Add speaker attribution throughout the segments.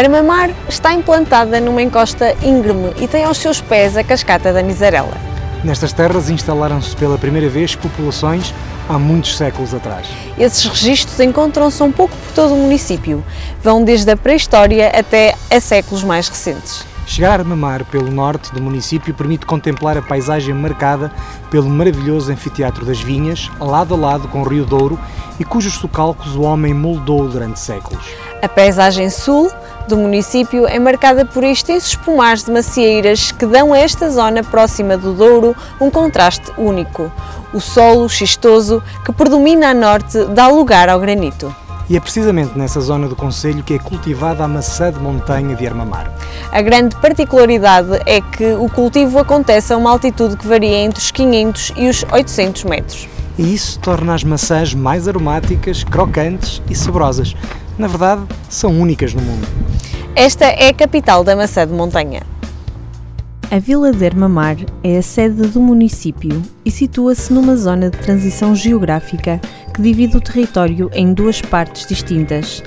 Speaker 1: Armamar está implantada numa encosta íngreme e tem aos seus pés a cascata da Misarela.
Speaker 2: Nestas terras instalaram-se pela primeira vez populações há muitos séculos atrás.
Speaker 1: Esses registros encontram-se um pouco por todo o município, vão desde a pré-história até a séculos mais recentes.
Speaker 2: Chegar a Armamar pelo norte do município permite contemplar a paisagem marcada pelo maravilhoso anfiteatro das vinhas, lado a lado com o Rio Douro e cujos socalcos o homem moldou durante séculos.
Speaker 1: A paisagem sul do município é marcada por extensos pomares de macieiras que dão a esta zona próxima do Douro um contraste único. O solo xistoso que predomina a norte dá lugar ao granito.
Speaker 2: E é precisamente nessa zona do Conselho que é cultivada a maçã de montanha de Armamar.
Speaker 1: A grande particularidade é que o cultivo acontece a uma altitude que varia entre os 500 e os 800 metros.
Speaker 2: E isso torna as maçãs mais aromáticas, crocantes e saborosas. Na verdade, são únicas no mundo.
Speaker 1: Esta é a capital da maçã de montanha. A Vila de Armamar é a sede do município e situa-se numa zona de transição geográfica que divide o território em duas partes distintas.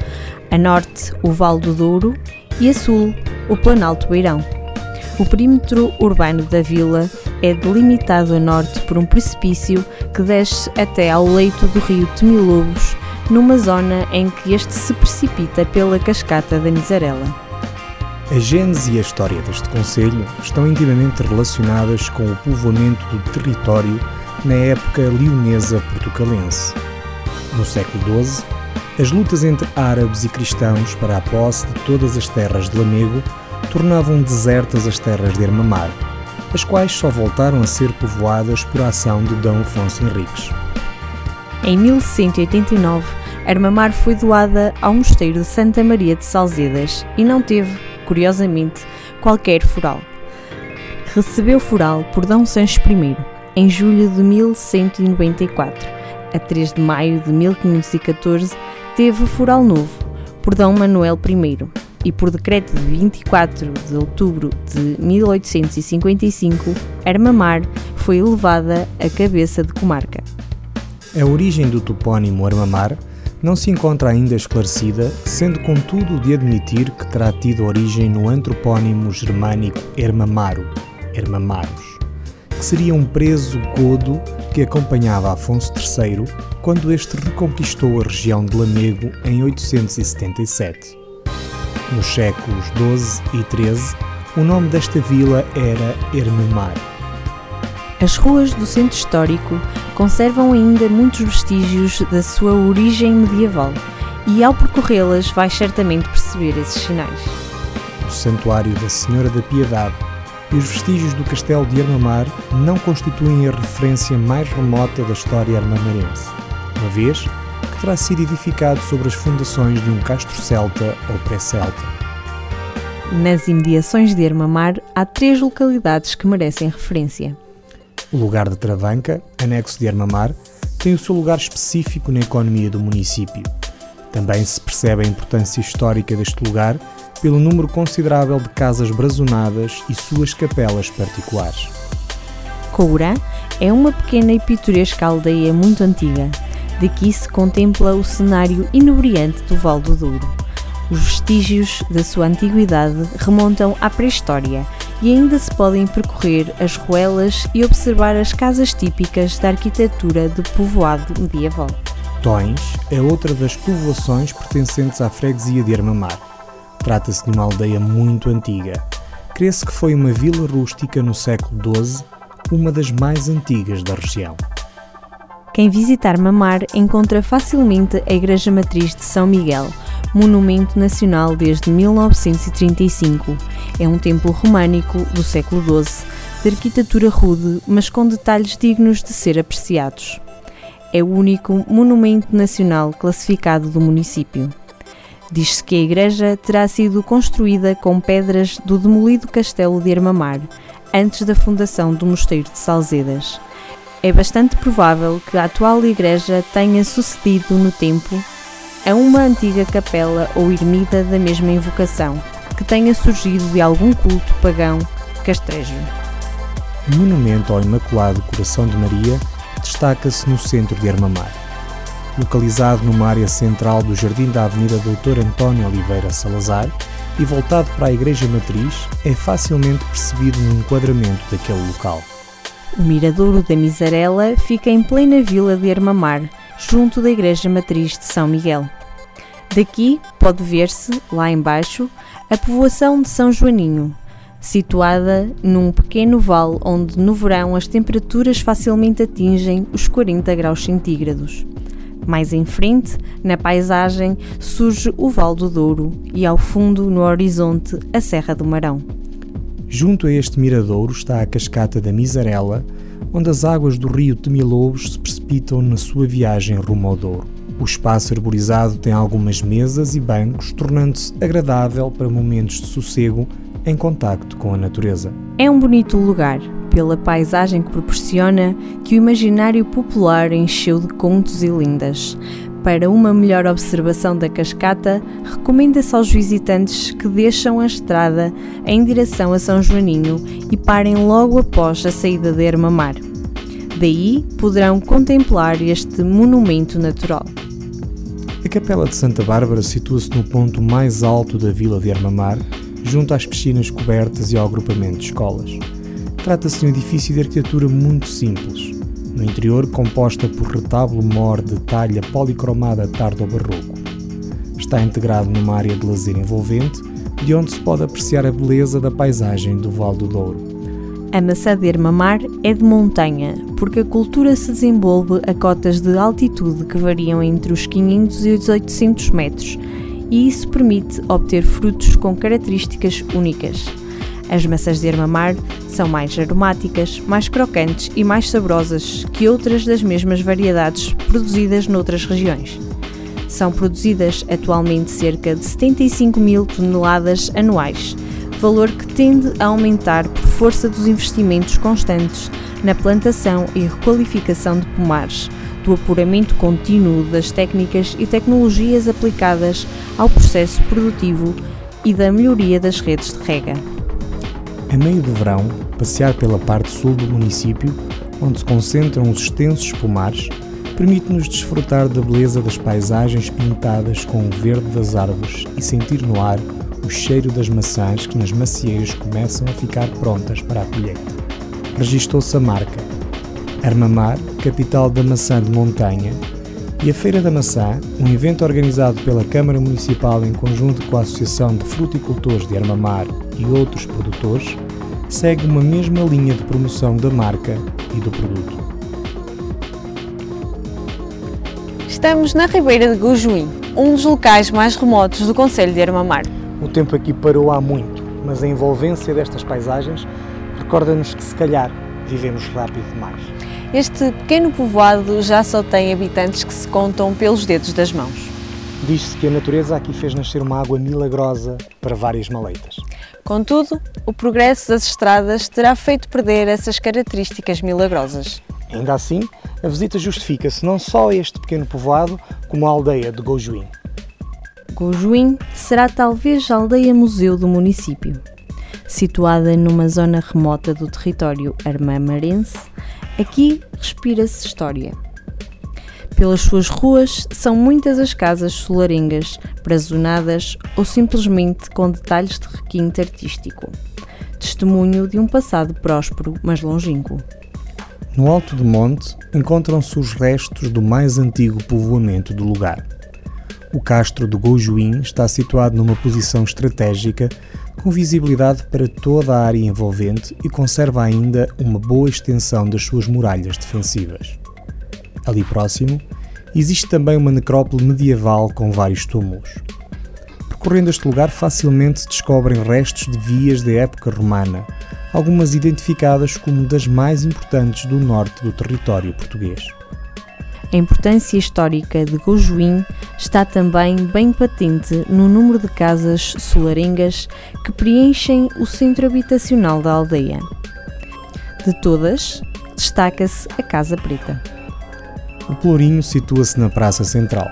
Speaker 1: A norte, o Vale do Douro, e a sul, o Planalto Beirão. O perímetro urbano da vila é delimitado a norte por um precipício que desce até ao leito do rio Temilobos, numa zona em que este se precipita pela cascata da Misarela.
Speaker 2: A gênese e a história deste Conselho estão intimamente relacionadas com o povoamento do território na época leonesa portucalense. No século XII, as lutas entre árabes e cristãos para a posse de todas as terras de Lamego tornavam desertas as terras de Armamar, as quais só voltaram a ser povoadas por ação de D. Afonso Henriques.
Speaker 1: Em 1189, Armamar foi doada ao mosteiro de Santa Maria de Salzedas e não teve curiosamente, qualquer foral. Recebeu foral por D. Sancho I, em julho de 1194. A 3 de maio de 1514, teve foral novo, por D. Manuel I, e por decreto de 24 de outubro de 1855, Armamar foi elevada a cabeça de comarca.
Speaker 2: A origem do topónimo Armamar não se encontra ainda esclarecida, sendo contudo de admitir que terá tido origem no antropónimo germânico Hermamaro, Hermamaros, que seria um preso godo que acompanhava Afonso III quando este reconquistou a região de Lamego em 877. Nos séculos XII e XIII, o nome desta vila era Hermamar.
Speaker 1: As ruas do centro histórico conservam ainda muitos vestígios da sua origem medieval e ao percorrê-las vai certamente perceber esses sinais.
Speaker 2: O Santuário da Senhora da Piedade e os vestígios do Castelo de Armamar não constituem a referência mais remota da história armamarense, uma vez que terá sido edificado sobre as fundações de um castro celta ou pré-celta.
Speaker 1: Nas imediações de Armamar há três localidades que merecem referência.
Speaker 2: O lugar de Travanca, anexo de Armamar, tem o seu lugar específico na economia do município. Também se percebe a importância histórica deste lugar pelo número considerável de casas brazonadas e suas capelas particulares.
Speaker 1: Courã é uma pequena e pitoresca aldeia muito antiga. Daqui se contempla o cenário inebriante do Val do Douro. Os vestígios da sua antiguidade remontam à pré-história e ainda se podem percorrer as ruelas e observar as casas típicas da arquitetura de povoado medieval.
Speaker 2: Tões é outra das povoações pertencentes à freguesia de Armamar. Trata-se de uma aldeia muito antiga. Crê-se que foi uma vila rústica no século XII, uma das mais antigas da região.
Speaker 1: Quem visitar Mamar encontra facilmente a Igreja Matriz de São Miguel, monumento nacional desde 1935. É um templo românico do século XII, de arquitetura rude, mas com detalhes dignos de ser apreciados. É o único monumento nacional classificado do município. Diz-se que a igreja terá sido construída com pedras do demolido castelo de Armamar, antes da fundação do mosteiro de Salzedas. É bastante provável que a atual igreja tenha sucedido no tempo a uma antiga capela ou ermida da mesma invocação, que tenha surgido de algum culto pagão castrejo.
Speaker 2: O monumento ao Imaculado Coração de Maria destaca-se no centro de Armamar. Localizado numa área central do jardim da Avenida Doutor António Oliveira Salazar, e voltado para a Igreja Matriz, é facilmente percebido no enquadramento daquele local.
Speaker 1: O Miradouro da Misarela fica em plena vila de Armamar, junto da Igreja Matriz de São Miguel. Daqui pode ver-se, lá embaixo, a povoação de São Joaninho, situada num pequeno vale onde no verão as temperaturas facilmente atingem os 40 graus centígrados. Mais em frente, na paisagem, surge o Val do Douro e ao fundo, no horizonte, a Serra do Marão.
Speaker 2: Junto a este miradouro está a cascata da Misarela, onde as águas do rio Temilobos se precipitam na sua viagem rumo ao Douro. O espaço arborizado tem algumas mesas e bancos, tornando-se agradável para momentos de sossego em contacto com a natureza.
Speaker 1: É um bonito lugar, pela paisagem que proporciona, que o imaginário popular encheu de contos e lindas. Para uma melhor observação da cascata, recomenda-se aos visitantes que deixam a estrada em direção a São Joaninho e parem logo após a saída de Ermamar. Daí poderão contemplar este monumento natural.
Speaker 2: A Capela de Santa Bárbara situa-se no ponto mais alto da vila de Armamar, junto às piscinas cobertas e ao agrupamento de escolas. Trata-se de um edifício de arquitetura muito simples, no interior composta por retábulo mor de talha policromada tardo-barroco. Está integrado numa área de lazer envolvente, de onde se pode apreciar a beleza da paisagem do Val do Douro.
Speaker 1: A maçã de Ermamar é de montanha, porque a cultura se desenvolve a cotas de altitude que variam entre os 500 e os 800 metros, e isso permite obter frutos com características únicas. As maçãs de Ermamar são mais aromáticas, mais crocantes e mais saborosas que outras das mesmas variedades produzidas noutras regiões. São produzidas atualmente cerca de 75 mil toneladas anuais, valor que tende a aumentar por força dos investimentos constantes na plantação e requalificação de pomares, do apuramento contínuo das técnicas e tecnologias aplicadas ao processo produtivo e da melhoria das redes de rega.
Speaker 2: A meio do verão, passear pela parte sul do município, onde se concentram os extensos pomares, permite-nos desfrutar da beleza das paisagens pintadas com o verde das árvores e sentir no ar o cheiro das maçãs que nas macieiras começam a ficar prontas para a colheita. Registou-se a marca Armamar, capital da maçã de montanha, e a Feira da Maçã, um evento organizado pela Câmara Municipal em conjunto com a Associação de Fruticultores de Armamar e outros produtores, segue uma mesma linha de promoção da marca e do produto.
Speaker 1: Estamos na Ribeira de Gojuim, um dos locais mais remotos do Conselho de Armamar.
Speaker 2: O tempo aqui parou há muito, mas a envolvência destas paisagens recorda-nos que se calhar vivemos rápido demais.
Speaker 1: Este pequeno povoado já só tem habitantes que se contam pelos dedos das mãos.
Speaker 2: Diz-se que a natureza aqui fez nascer uma água milagrosa para várias maleitas.
Speaker 1: Contudo, o progresso das estradas terá feito perder essas características milagrosas.
Speaker 2: Ainda assim, a visita justifica-se não só a este pequeno povoado, como a aldeia de Gojuim.
Speaker 1: Gojuim será talvez a aldeia-museu do município. Situada numa zona remota do território armamarense, Aqui respira-se história. Pelas suas ruas são muitas as casas solarengas, brazonadas ou simplesmente com detalhes de requinte artístico. Testemunho de um passado próspero, mas longínquo.
Speaker 2: No alto do monte encontram-se os restos do mais antigo povoamento do lugar. O castro de Gojuim está situado numa posição estratégica com visibilidade para toda a área envolvente e conserva ainda uma boa extensão das suas muralhas defensivas. Ali próximo, existe também uma necrópole medieval com vários túmulos. Percorrendo este lugar, facilmente se descobrem restos de vias da época romana, algumas identificadas como das mais importantes do norte do território português.
Speaker 1: A importância histórica de Gojuim está também bem patente no número de casas solarengas que preenchem o centro habitacional da aldeia. De todas, destaca-se a Casa Preta.
Speaker 2: O Pelourinho situa-se na Praça Central.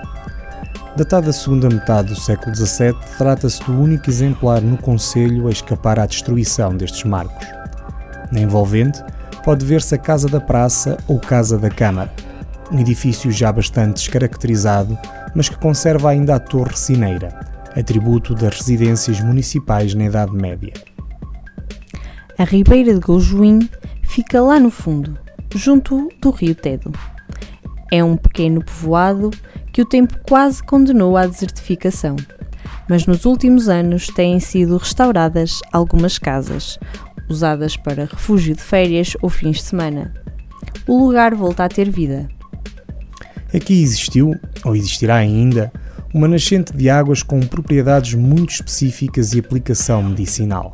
Speaker 2: Datado da segunda metade do século XVII, trata-se do único exemplar no Conselho a escapar à destruição destes marcos. Na envolvente, pode ver-se a Casa da Praça ou Casa da Câmara um edifício já bastante descaracterizado, mas que conserva ainda a torre cineira, atributo das residências municipais na Idade Média.
Speaker 1: A Ribeira de Goujoim fica lá no fundo, junto do rio Tedo. É um pequeno povoado que o tempo quase condenou à desertificação, mas nos últimos anos têm sido restauradas algumas casas, usadas para refúgio de férias ou fins de semana. O lugar volta a ter vida.
Speaker 2: Aqui existiu, ou existirá ainda, uma nascente de águas com propriedades muito específicas e aplicação medicinal.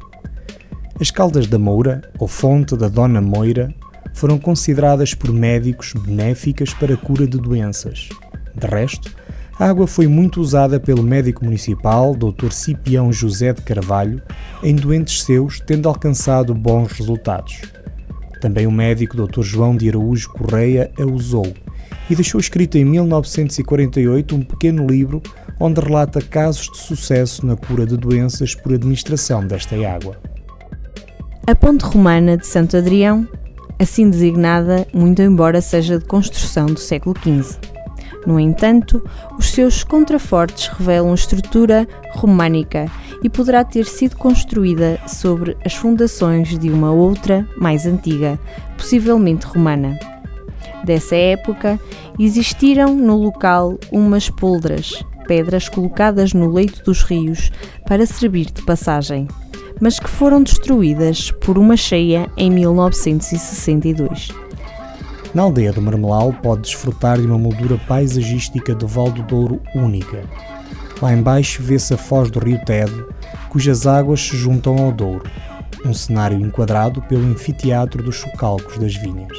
Speaker 2: As caldas da Moura, ou fonte da Dona Moira, foram consideradas por médicos benéficas para a cura de doenças. De resto, a água foi muito usada pelo médico municipal Dr. Cipião José de Carvalho em doentes seus, tendo alcançado bons resultados. Também o médico Dr. João de Araújo Correia a usou e deixou escrito em 1948 um pequeno livro onde relata casos de sucesso na cura de doenças por administração desta água.
Speaker 1: A ponte romana de Santo Adrião, assim designada, muito embora seja de construção do século XV. No entanto, os seus contrafortes revelam estrutura românica e poderá ter sido construída sobre as fundações de uma outra, mais antiga, possivelmente romana. Dessa época, existiram no local umas poldras, pedras colocadas no leito dos rios para servir de passagem mas que foram destruídas por uma cheia em 1962.
Speaker 2: Na aldeia do Marmelau pode desfrutar de uma moldura paisagística do Val do Douro única. Lá embaixo vê-se a foz do rio Tedo, cujas águas se juntam ao Douro, um cenário enquadrado pelo anfiteatro dos chocalcos das vinhas.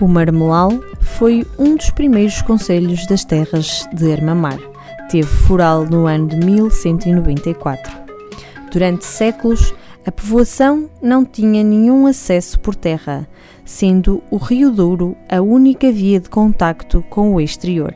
Speaker 1: O Marmelau foi um dos primeiros conselhos das terras de Armamar. Teve foral no ano de 1194. Durante séculos, a povoação não tinha nenhum acesso por terra, sendo o Rio Douro a única via de contacto com o exterior.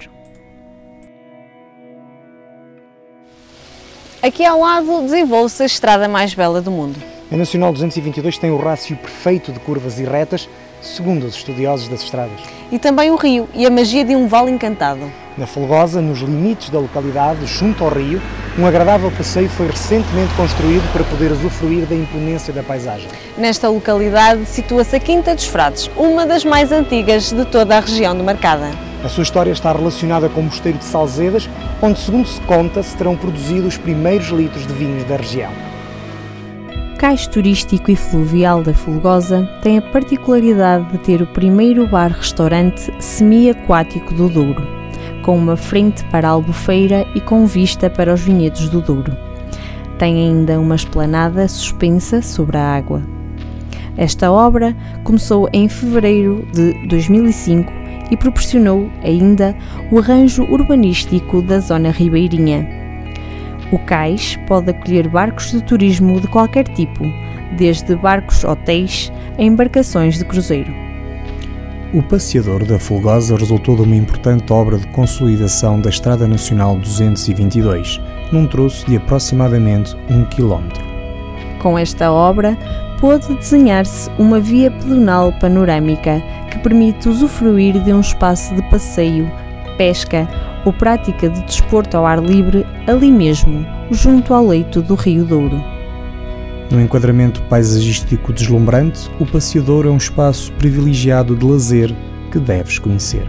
Speaker 3: Aqui ao lado desenvolve-se a estrada mais bela do mundo.
Speaker 2: A Nacional 222 tem o rácio perfeito de curvas e retas, segundo os estudiosos das estradas.
Speaker 3: E também o rio e a magia de um vale encantado.
Speaker 2: Na Folgosa, nos limites da localidade, junto ao rio, um agradável passeio foi recentemente construído para poder usufruir da imponência da paisagem.
Speaker 3: Nesta localidade situa-se a Quinta dos Frades, uma das mais antigas de toda a região de Marcada.
Speaker 2: A sua história está relacionada com o Mosteiro de Salzedas, onde, segundo se conta, se terão produzido os primeiros litros de vinhos da região.
Speaker 1: Cais turístico e fluvial da Folgosa tem a particularidade de ter o primeiro bar-restaurante semi-aquático do Douro com uma frente para a albufeira e com vista para os vinhedos do Douro. Tem ainda uma esplanada suspensa sobre a água. Esta obra começou em fevereiro de 2005 e proporcionou ainda o arranjo urbanístico da zona ribeirinha. O cais pode acolher barcos de turismo de qualquer tipo, desde barcos hotéis a embarcações de cruzeiro.
Speaker 2: O passeador da Fulgosa resultou de uma importante obra de consolidação da Estrada Nacional 222, num troço de aproximadamente um quilómetro.
Speaker 1: Com esta obra, pôde desenhar-se uma via pedonal panorâmica que permite usufruir de um espaço de passeio, pesca ou prática de desporto ao ar livre ali mesmo, junto ao leito do Rio Douro.
Speaker 2: No enquadramento paisagístico deslumbrante, o passeador é um espaço privilegiado de lazer que deves conhecer.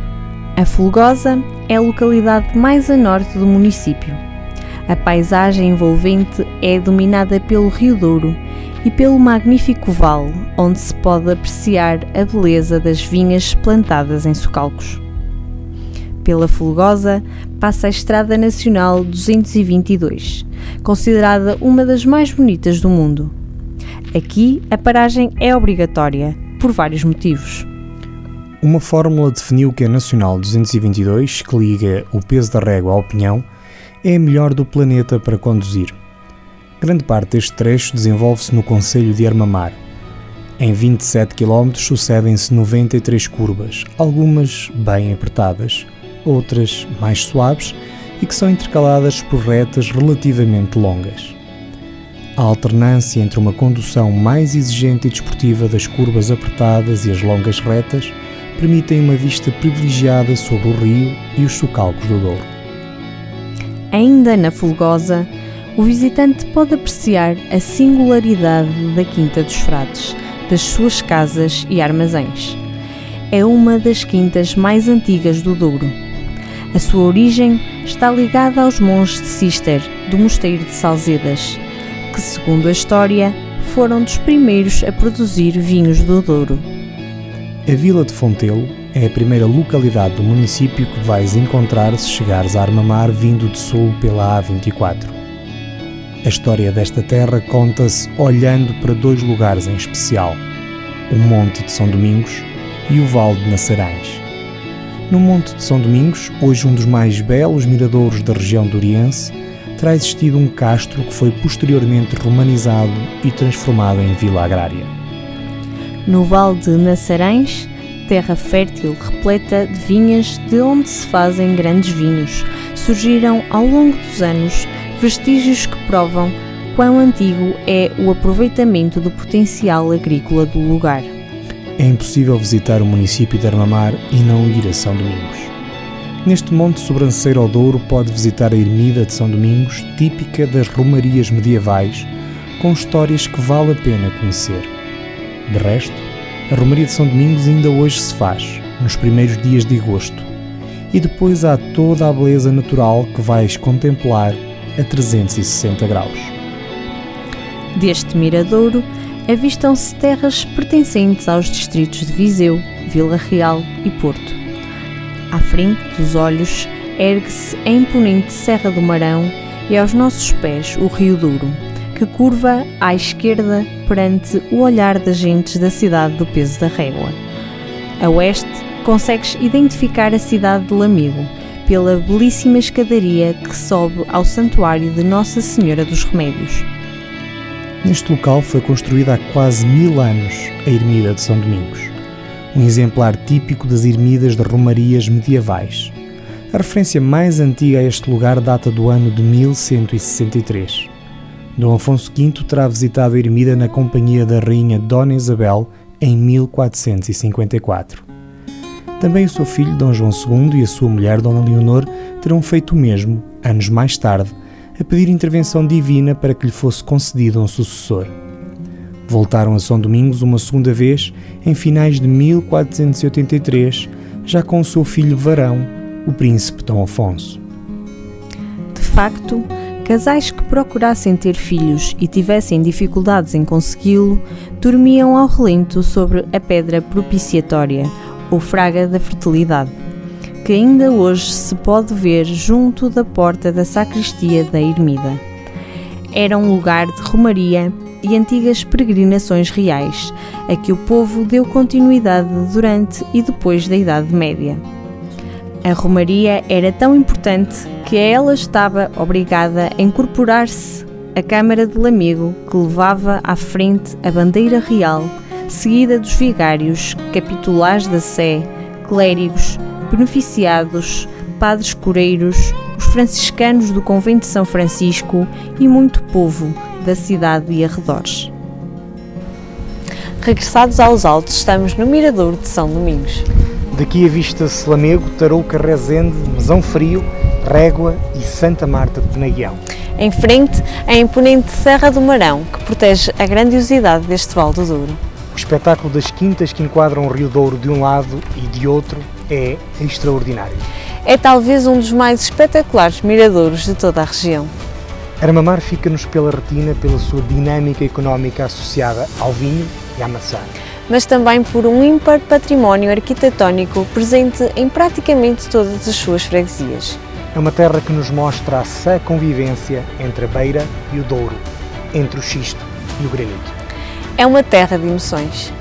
Speaker 1: A Fulgosa é a localidade mais a norte do município. A paisagem envolvente é dominada pelo Rio Douro e pelo magnífico vale, onde se pode apreciar a beleza das vinhas plantadas em socalcos. Pela Fulgosa passa a Estrada Nacional 222, considerada uma das mais bonitas do mundo. Aqui, a paragem é obrigatória, por vários motivos.
Speaker 2: Uma fórmula definiu que a Nacional 222, que liga o peso da régua ao pinhão, é a melhor do planeta para conduzir. Grande parte deste trecho desenvolve-se no Conselho de Armamar. Em 27 km sucedem-se 93 curvas, algumas bem apertadas, outras mais suaves e que são intercaladas por retas relativamente longas. A alternância entre uma condução mais exigente e desportiva das curvas apertadas e as longas retas permitem uma vista privilegiada sobre o rio e os socalcos do Douro.
Speaker 1: ainda na Fulgosa, o visitante pode apreciar a singularidade da Quinta dos Frades, das suas casas e armazéns. É uma das quintas mais antigas do Douro. A sua origem está ligada aos monges de Cister, do Mosteiro de Salzedas, que, segundo a história, foram dos primeiros a produzir vinhos do Douro.
Speaker 2: A Vila de Fontelo é a primeira localidade do município que vais encontrar se chegares a Armamar vindo de sul pela A24. A história desta terra conta-se olhando para dois lugares em especial, o Monte de São Domingos e o Vale de Naçarães. No Monte de São Domingos, hoje um dos mais belos miradouros da região doriense, terá existido um castro que foi posteriormente romanizado e transformado em vila agrária.
Speaker 1: No Vale de Naçarães, terra fértil repleta de vinhas de onde se fazem grandes vinhos, surgiram ao longo dos anos vestígios que provam quão antigo é o aproveitamento do potencial agrícola do lugar.
Speaker 2: É impossível visitar o município de Armamar e não ir a São Domingos. Neste monte sobranceiro ao Douro pode visitar a ermida de São Domingos, típica das romarias medievais, com histórias que vale a pena conhecer. De resto, a romaria de São Domingos ainda hoje se faz, nos primeiros dias de agosto. E depois há toda a beleza natural que vais contemplar a 360 graus.
Speaker 1: Deste miradouro avistam-se terras pertencentes aos distritos de Viseu, Vila Real e Porto. À frente dos olhos ergue-se a imponente Serra do Marão e aos nossos pés o Rio Douro, que curva à esquerda perante o olhar das gentes da cidade do Peso da Régua. A oeste consegues identificar a cidade de Lamego pela belíssima escadaria que sobe ao santuário de Nossa Senhora dos Remédios.
Speaker 2: Neste local foi construída há quase mil anos a Ermida de São Domingos, um exemplar típico das ermidas de romarias medievais. A referência mais antiga a este lugar data do ano de 1163. Dom Afonso V terá visitado a ermida na companhia da rainha Dona Isabel em 1454. Também o seu filho Dom João II e a sua mulher Dona Leonor terão feito o mesmo, anos mais tarde, a pedir intervenção divina para que lhe fosse concedido um sucessor. Voltaram a São Domingos uma segunda vez em finais de 1483, já com o seu filho varão, o príncipe Dom Afonso.
Speaker 1: De facto, casais que procurassem ter filhos e tivessem dificuldades em consegui-lo, dormiam ao relento sobre a pedra propiciatória, ou fraga da fertilidade que ainda hoje se pode ver junto da porta da sacristia da ermida. Era um lugar de romaria e antigas peregrinações reais, a que o povo deu continuidade durante e depois da Idade Média. A romaria era tão importante que a ela estava obrigada a incorporar-se a Câmara de Lamego, que levava à frente a bandeira real, seguida dos vigários, capitulares da Sé, clérigos, beneficiados, padres coreiros, os franciscanos do convento de São Francisco e muito povo da cidade e arredores.
Speaker 3: Regressados aos altos, estamos no Mirador de São Domingos.
Speaker 2: Daqui avista-se Lamego, Tarouca, Rezende, Mesão Frio, Régua e Santa Marta de Penaguião.
Speaker 3: Em frente, a imponente Serra do Marão, que protege a grandiosidade deste Val do Douro.
Speaker 2: O espetáculo das quintas que enquadram o Rio Douro de um lado e de outro é extraordinário.
Speaker 3: É talvez um dos mais espetaculares miradouros de toda a região.
Speaker 2: Armamar fica-nos pela retina pela sua dinâmica económica associada ao vinho e à maçã.
Speaker 3: Mas também por um ímpar património arquitetónico presente em praticamente todas as suas freguesias.
Speaker 2: É uma terra que nos mostra a sã convivência entre a beira e o Douro, entre o xisto e o granito.
Speaker 3: É uma terra de emoções.